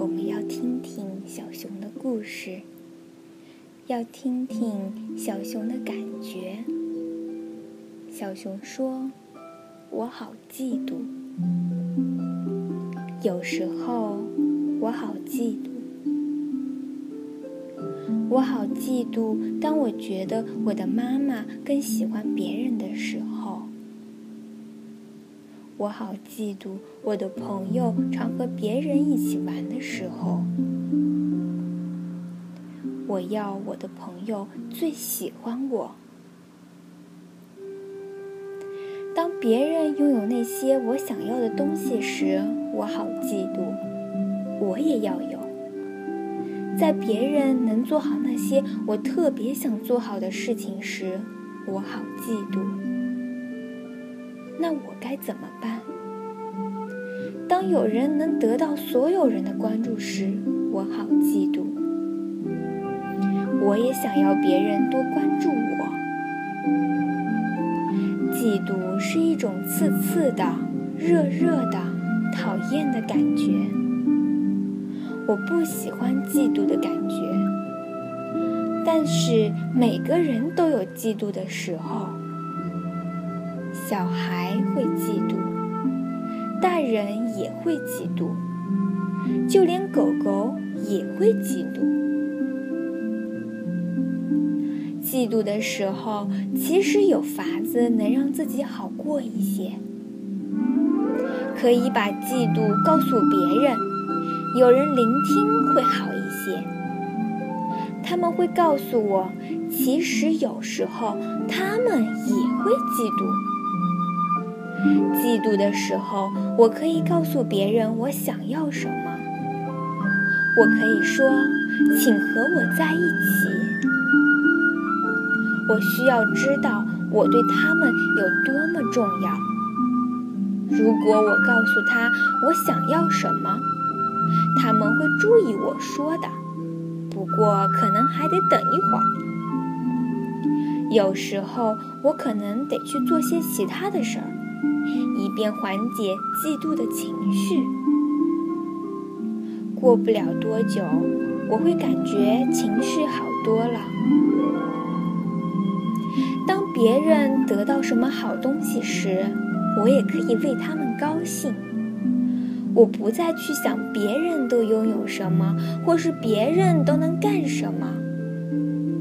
我们要听听小熊的故事，要听听小熊的感觉。小熊说：“我好嫉妒，有时候我好嫉妒，我好嫉妒。当我觉得我的妈妈更喜欢别人的时候。”我好嫉妒我的朋友常和别人一起玩的我要我的朋友最喜欢我。当别人拥有那些我想要的东西时，我好嫉妒，我也要有。在别人能做好那些我特别想做好的事情时，我好嫉妒。那我该怎么办？当有人能得到所有人的关注时，我好嫉妒。我也想要别人多关注我。嫉妒是一种刺刺的、热热的、讨厌的感觉。我不喜欢嫉妒的感觉。但是每个人都有嫉妒的时候。小孩会嫉妒，大人也会嫉妒，就连狗狗也会嫉妒。嫉妒的时候，其实有法子能让自己好过一些。可以把嫉妒告诉别人，有人聆听会好一些。他们会告诉我，其实有时候他们也会嫉妒。嫉妒的时候，我可以告诉别人我想要什么。我可以说：“请和我在一起。”我需要知道我对他们有多么重要。如果我告诉他我想要什么，他们会注意我说的。不过可能还得等一会儿。有时候我可能得去做些其他的事儿。以便缓解嫉妒的情绪。过不了多久，我会感觉情绪好多了。当别人得到什么好东西时，我也可以为他们高兴。我不再去想别人都拥有什么，或是别人都能干什么。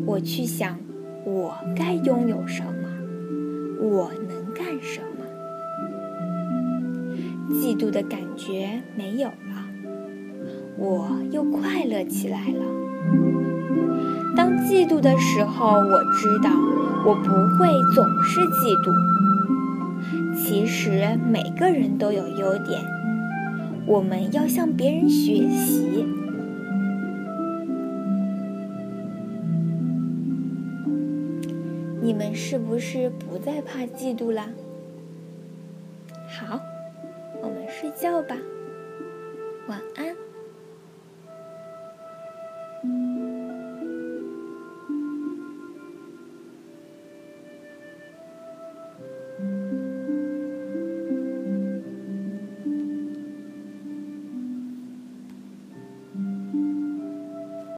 我去想，我该拥有什么，我能干什么。嫉妒的感觉没有了，我又快乐起来了。当嫉妒的时候，我知道我不会总是嫉妒。其实每个人都有优点，我们要向别人学习。你们是不是不再怕嫉妒了？好。我们睡觉吧，晚安。